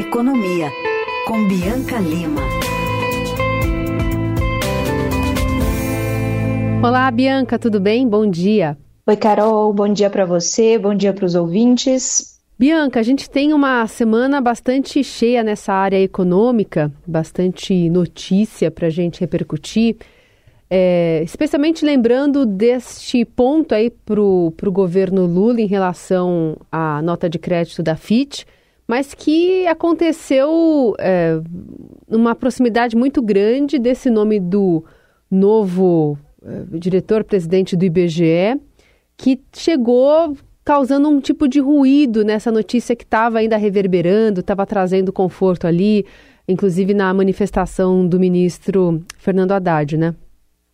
Economia, com Bianca Lima. Olá, Bianca, tudo bem? Bom dia. Oi, Carol, bom dia para você, bom dia para os ouvintes. Bianca, a gente tem uma semana bastante cheia nessa área econômica, bastante notícia para a gente repercutir. É, especialmente lembrando deste ponto aí para o governo Lula em relação à nota de crédito da FIT, mas que aconteceu é, numa proximidade muito grande desse nome do novo é, diretor-presidente do IBGE, que chegou causando um tipo de ruído nessa notícia que estava ainda reverberando, estava trazendo conforto ali, inclusive na manifestação do ministro Fernando Haddad, né?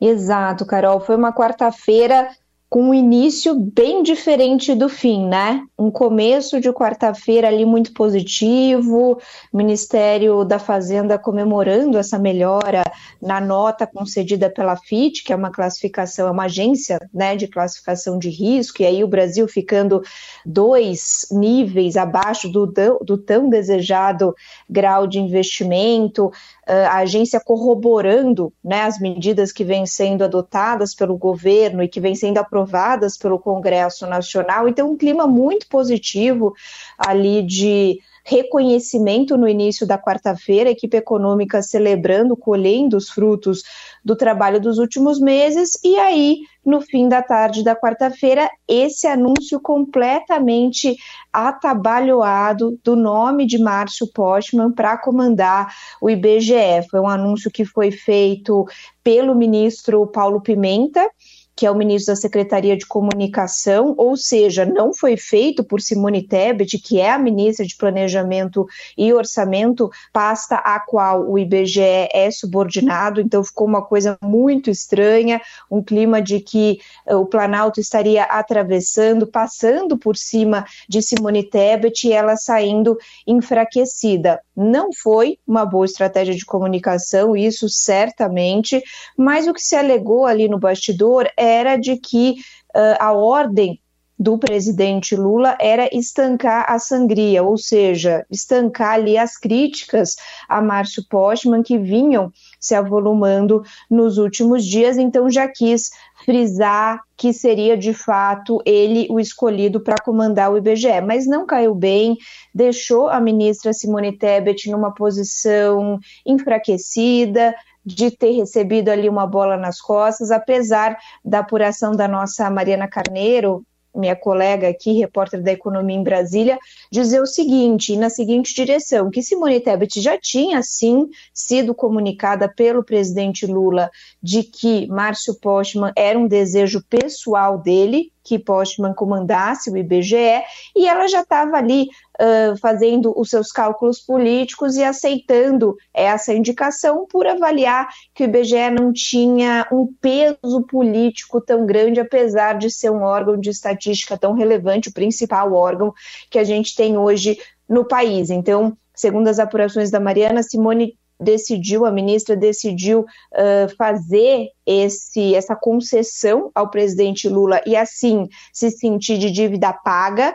Exato, Carol. Foi uma quarta-feira com um início bem diferente do fim, né? Um começo de quarta-feira ali muito positivo, Ministério da Fazenda comemorando essa melhora na nota concedida pela FIT, que é uma classificação, é uma agência né, de classificação de risco, e aí o Brasil ficando dois níveis abaixo do, do tão desejado grau de investimento, a agência corroborando né, as medidas que vêm sendo adotadas pelo governo e que vêm sendo aprovadas pelo Congresso Nacional. Então, um clima muito positivo ali de reconhecimento no início da quarta-feira, equipe econômica celebrando, colhendo os frutos do trabalho dos últimos meses, e aí, no fim da tarde da quarta-feira, esse anúncio completamente atabalhoado do nome de Márcio Postman para comandar o IBGE. Foi um anúncio que foi feito pelo ministro Paulo Pimenta que é o ministro da Secretaria de Comunicação, ou seja, não foi feito por Simone Tebet, que é a ministra de Planejamento e Orçamento, pasta a qual o IBGE é subordinado, então ficou uma coisa muito estranha, um clima de que uh, o Planalto estaria atravessando, passando por cima de Simone Tebet e ela saindo enfraquecida. Não foi uma boa estratégia de comunicação, isso certamente, mas o que se alegou ali no bastidor é era de que uh, a ordem do presidente Lula era estancar a sangria, ou seja, estancar ali as críticas a Márcio Postman que vinham se avolumando nos últimos dias, então já quis frisar que seria de fato ele o escolhido para comandar o IBGE, mas não caiu bem, deixou a ministra Simone Tebet numa posição enfraquecida, de ter recebido ali uma bola nas costas, apesar da apuração da nossa Mariana Carneiro, minha colega aqui, repórter da Economia em Brasília, dizer o seguinte, na seguinte direção, que Simone Tebet já tinha, sim, sido comunicada pelo presidente Lula de que Márcio Postman era um desejo pessoal dele, que Postman comandasse o IBGE, e ela já estava ali uh, fazendo os seus cálculos políticos e aceitando essa indicação por avaliar que o IBGE não tinha um peso político tão grande, apesar de ser um órgão de estatística tão relevante, o principal órgão que a gente tem hoje no país. Então, segundo as apurações da Mariana, Simone decidiu, a ministra decidiu uh, fazer esse, essa concessão ao presidente Lula e assim se sentir de dívida paga,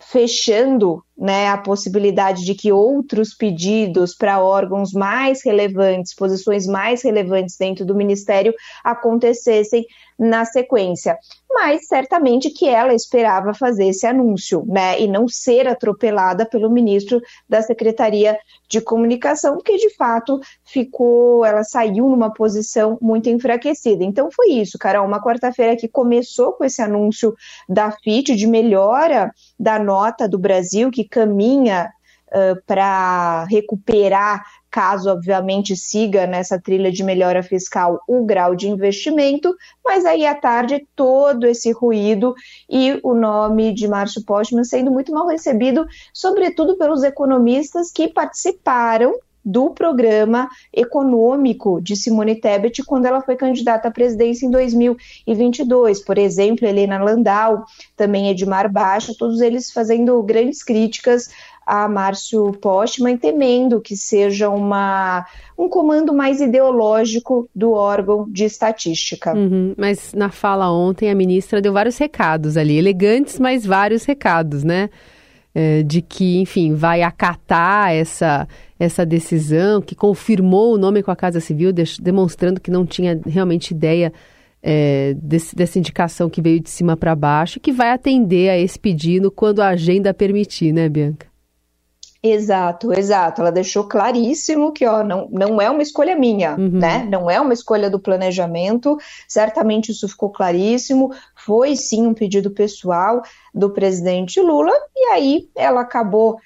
fechando né, a possibilidade de que outros pedidos para órgãos mais relevantes, posições mais relevantes dentro do ministério acontecessem na sequência. Mas certamente que ela esperava fazer esse anúncio, né, e não ser atropelada pelo ministro da Secretaria de Comunicação, que de fato ficou, ela saiu numa posição muito enfraquecida. Então foi isso, Carol, uma quarta-feira que começou com esse anúncio da FIT de melhora da nota do Brasil, que caminha uh, para recuperar, caso obviamente siga nessa trilha de melhora fiscal, o grau de investimento, mas aí à tarde todo esse ruído e o nome de Márcio Postman sendo muito mal recebido, sobretudo pelos economistas que participaram do programa econômico de Simone Tebet quando ela foi candidata à presidência em 2022. Por exemplo, Helena Landau, também Edmar Baixa, todos eles fazendo grandes críticas a Márcio Postman, temendo que seja uma, um comando mais ideológico do órgão de estatística. Uhum, mas na fala ontem, a ministra deu vários recados ali, elegantes, mas vários recados, né? é, de que, enfim, vai acatar essa, essa decisão, que confirmou o nome com a Casa Civil, demonstrando que não tinha realmente ideia é, desse, dessa indicação que veio de cima para baixo, que vai atender a esse pedido quando a agenda permitir, né, Bianca? Exato, exato. Ela deixou claríssimo que ó, não, não é uma escolha minha, uhum. né? Não é uma escolha do planejamento. Certamente isso ficou claríssimo. Foi sim um pedido pessoal do presidente Lula, e aí ela acabou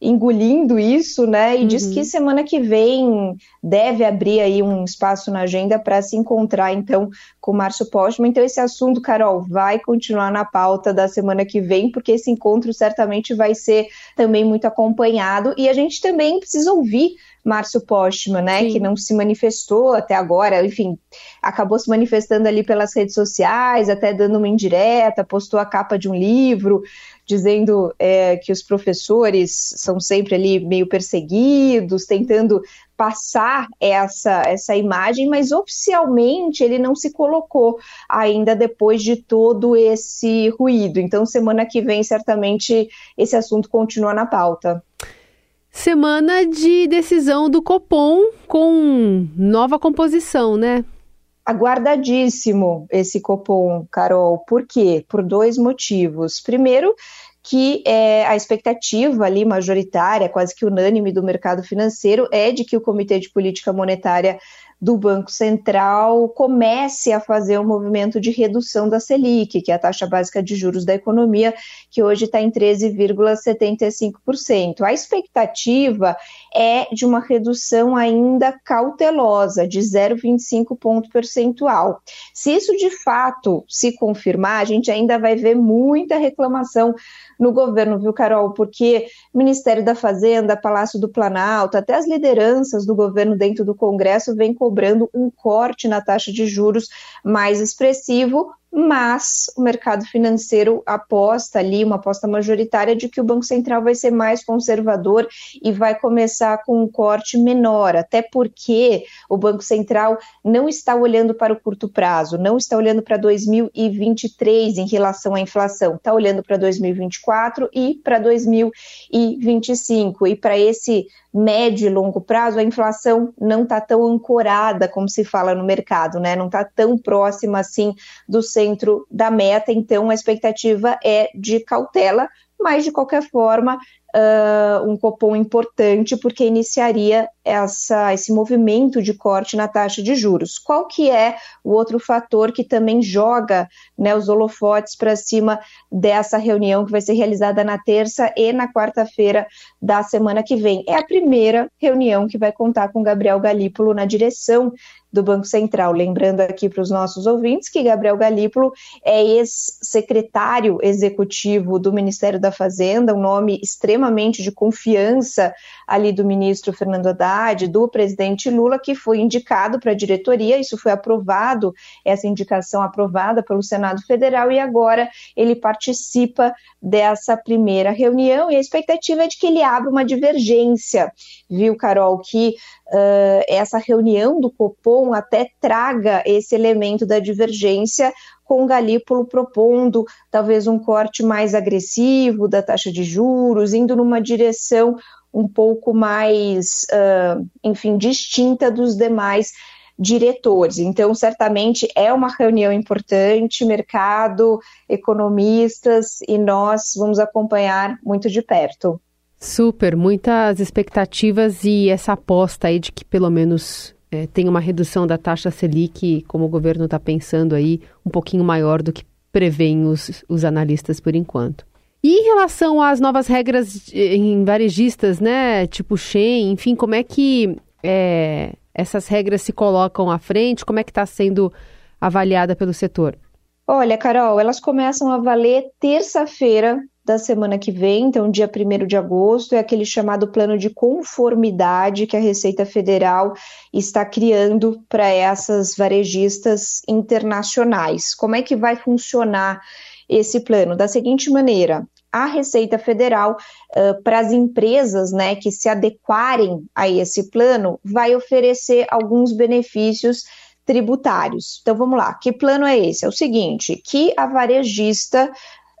engolindo isso, né? E uhum. diz que semana que vem deve abrir aí um espaço na agenda para se encontrar então com o Márcio Postman. Então esse assunto, Carol, vai continuar na pauta da semana que vem, porque esse encontro certamente vai ser também muito acompanhado e a gente também precisa ouvir Márcio Postman, né, Sim. que não se manifestou até agora, enfim, acabou se manifestando ali pelas redes sociais, até dando uma indireta, postou a capa de um livro, dizendo é, que os professores são sempre ali meio perseguidos, tentando passar essa, essa imagem, mas oficialmente ele não se colocou ainda depois de todo esse ruído. Então, semana que vem, certamente, esse assunto continua na pauta. Semana de decisão do Copom com nova composição, né? Aguardadíssimo esse Copom, Carol. Por quê? Por dois motivos. Primeiro, que é, a expectativa ali majoritária, quase que unânime do mercado financeiro, é de que o Comitê de Política Monetária do Banco Central comece a fazer um movimento de redução da Selic, que é a taxa básica de juros da economia, que hoje está em 13,75%. A expectativa é de uma redução ainda cautelosa, de 0,25 ponto percentual. Se isso de fato se confirmar, a gente ainda vai ver muita reclamação no governo, viu, Carol? Porque Ministério da Fazenda, Palácio do Planalto, até as lideranças do governo dentro do Congresso vêm cobrando um corte na taxa de juros mais expressivo, mas o mercado financeiro aposta ali, uma aposta majoritária de que o Banco Central vai ser mais conservador e vai começar com um corte menor, até porque o Banco Central não está olhando para o curto prazo, não está olhando para 2023 em relação à inflação, está olhando para 2024 e para 2025. E para esse médio e longo prazo, a inflação não está tão ancorada como se fala no mercado, né? Não está tão próxima assim do centro da meta, então a expectativa é de cautela, mas de qualquer forma uh, um cupom importante porque iniciaria essa, esse movimento de corte na taxa de juros. Qual que é o outro fator que também joga né, os holofotes para cima dessa reunião que vai ser realizada na terça e na quarta-feira da semana que vem? É a primeira reunião que vai contar com Gabriel Galípolo na direção do Banco Central. Lembrando aqui para os nossos ouvintes que Gabriel Galípolo é ex-secretário executivo do Ministério da Fazenda, um nome extremamente de confiança ali do ministro Fernando Haddad, do presidente Lula, que foi indicado para a diretoria. Isso foi aprovado, essa indicação aprovada pelo Senado Federal, e agora ele participa dessa primeira reunião. E a expectativa é de que ele abra uma divergência, viu, Carol, que uh, essa reunião do Copom até traga esse elemento da divergência com o Galípolo propondo talvez um corte mais agressivo da taxa de juros, indo numa direção um pouco mais, uh, enfim, distinta dos demais diretores. Então, certamente é uma reunião importante, mercado, economistas, e nós vamos acompanhar muito de perto. Super, muitas expectativas e essa aposta aí de que pelo menos é, tem uma redução da taxa Selic, como o governo está pensando aí, um pouquinho maior do que prevêem os, os analistas por enquanto. E em relação às novas regras em varejistas, né, tipo Shen, enfim, como é que é, essas regras se colocam à frente? Como é que está sendo avaliada pelo setor? Olha, Carol, elas começam a valer terça-feira da semana que vem, então dia 1 de agosto, é aquele chamado plano de conformidade que a Receita Federal está criando para essas varejistas internacionais. Como é que vai funcionar esse plano? Da seguinte maneira: a Receita Federal, uh, para as empresas né, que se adequarem a esse plano, vai oferecer alguns benefícios tributários. Então vamos lá, que plano é esse? É o seguinte: que a varejista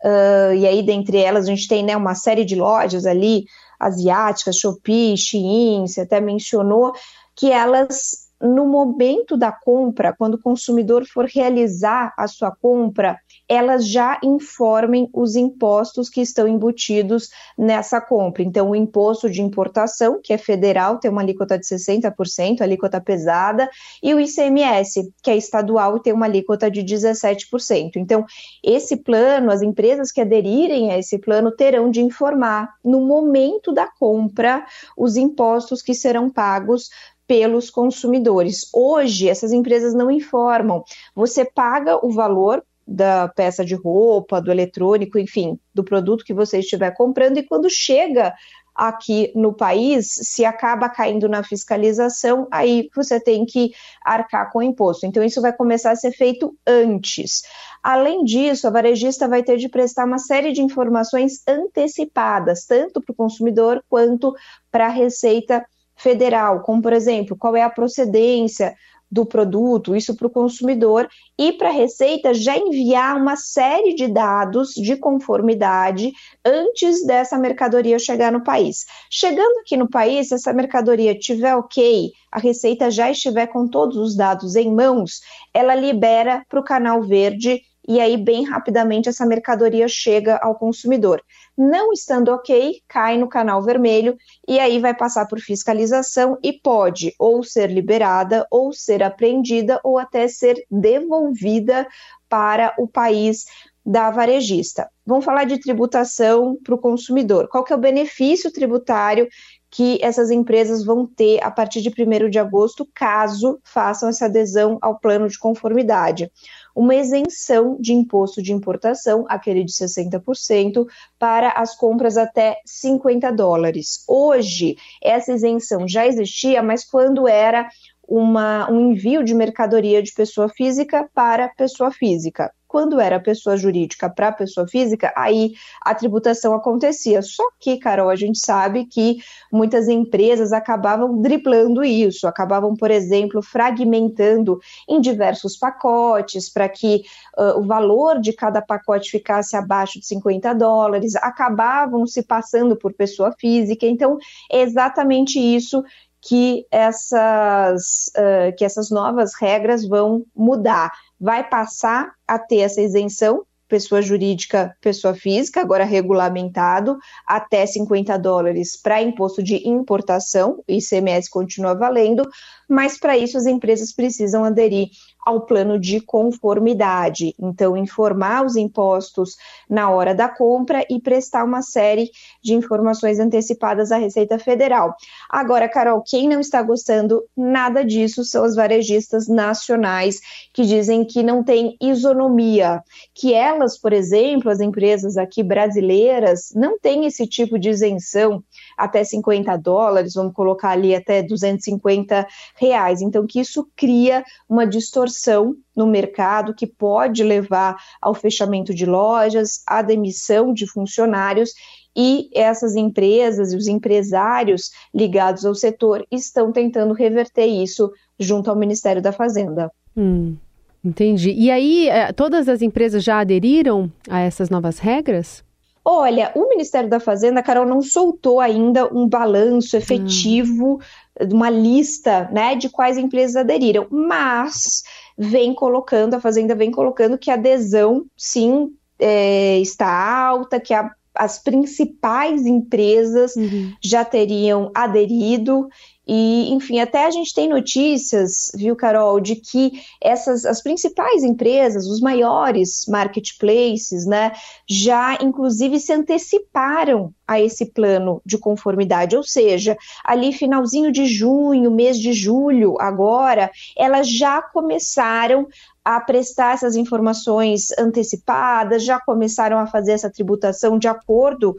uh, e aí dentre elas a gente tem né, uma série de lojas ali, asiáticas, Shopee, Shein, você até mencionou, que elas no momento da compra, quando o consumidor for realizar a sua compra, elas já informem os impostos que estão embutidos nessa compra. Então, o imposto de importação, que é federal, tem uma alíquota de 60%, alíquota pesada, e o ICMS, que é estadual, tem uma alíquota de 17%. Então, esse plano, as empresas que aderirem a esse plano terão de informar no momento da compra os impostos que serão pagos pelos consumidores. Hoje, essas empresas não informam. Você paga o valor da peça de roupa, do eletrônico, enfim, do produto que você estiver comprando, e quando chega aqui no país, se acaba caindo na fiscalização, aí você tem que arcar com o imposto. Então, isso vai começar a ser feito antes. Além disso, a varejista vai ter de prestar uma série de informações antecipadas, tanto para o consumidor quanto para a Receita Federal, como, por exemplo, qual é a procedência do produto, isso para o consumidor, e para a Receita já enviar uma série de dados de conformidade antes dessa mercadoria chegar no país. Chegando aqui no país, se essa mercadoria tiver ok, a Receita já estiver com todos os dados em mãos, ela libera para o canal verde e aí bem rapidamente essa mercadoria chega ao consumidor. Não estando ok, cai no canal vermelho e aí vai passar por fiscalização e pode ou ser liberada, ou ser apreendida, ou até ser devolvida para o país da varejista. Vamos falar de tributação para o consumidor. Qual que é o benefício tributário que essas empresas vão ter a partir de 1 de agosto, caso façam essa adesão ao plano de conformidade? Uma isenção de imposto de importação, aquele de 60%, para as compras até 50 dólares. Hoje, essa isenção já existia, mas quando era uma, um envio de mercadoria de pessoa física para pessoa física. Quando era pessoa jurídica para pessoa física, aí a tributação acontecia. Só que, Carol, a gente sabe que muitas empresas acabavam driblando isso, acabavam, por exemplo, fragmentando em diversos pacotes para que uh, o valor de cada pacote ficasse abaixo de 50 dólares, acabavam se passando por pessoa física. Então, é exatamente isso que essas, uh, que essas novas regras vão mudar. Vai passar a ter essa isenção, pessoa jurídica, pessoa física, agora regulamentado, até 50 dólares para imposto de importação, o ICMS continua valendo, mas para isso as empresas precisam aderir ao plano de conformidade. Então, informar os impostos na hora da compra e prestar uma série de informações antecipadas à Receita Federal. Agora, Carol, quem não está gostando nada disso são os varejistas nacionais que dizem que não tem isonomia, que elas, por exemplo, as empresas aqui brasileiras, não têm esse tipo de isenção até 50 dólares, vamos colocar ali até 250 reais. Então, que isso cria uma distorção no mercado que pode levar ao fechamento de lojas, à demissão de funcionários e essas empresas e os empresários ligados ao setor estão tentando reverter isso junto ao Ministério da Fazenda. Hum, entendi. E aí, eh, todas as empresas já aderiram a essas novas regras? Olha, o Ministério da Fazenda, Carol, não soltou ainda um balanço efetivo, hum. uma lista né, de quais empresas aderiram, mas vem colocando, a Fazenda vem colocando que a adesão, sim, é, está alta, que a, as principais empresas uhum. já teriam aderido e, enfim, até a gente tem notícias, viu, Carol, de que essas as principais empresas, os maiores marketplaces, né, já inclusive se anteciparam a esse plano de conformidade, ou seja, ali finalzinho de junho, mês de julho, agora, elas já começaram a prestar essas informações antecipadas, já começaram a fazer essa tributação de acordo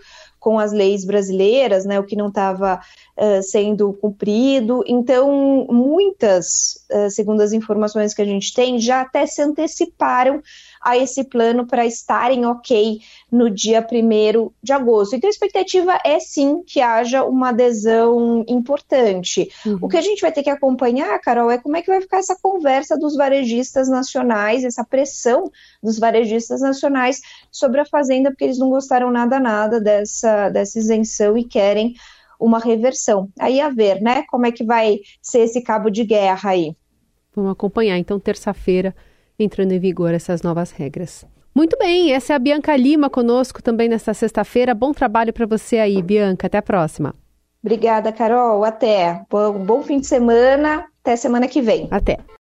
com as leis brasileiras, né, o que não estava uh, sendo cumprido. Então, muitas, uh, segundo as informações que a gente tem, já até se anteciparam a esse plano para estarem ok no dia 1 de agosto. Então, a expectativa é sim que haja uma adesão importante. Uhum. O que a gente vai ter que acompanhar, Carol, é como é que vai ficar essa conversa dos varejistas nacionais, essa pressão dos varejistas nacionais sobre a Fazenda, porque eles não gostaram nada, nada dessa, dessa isenção e querem uma reversão. Aí a ver, né, como é que vai ser esse cabo de guerra aí. Vamos acompanhar, então, terça-feira, entrando em vigor essas novas regras. Muito bem, essa é a Bianca Lima conosco também nesta sexta-feira. Bom trabalho para você aí, Bianca. Até a próxima. Obrigada, Carol. Até. Bom, bom fim de semana. Até semana que vem. Até.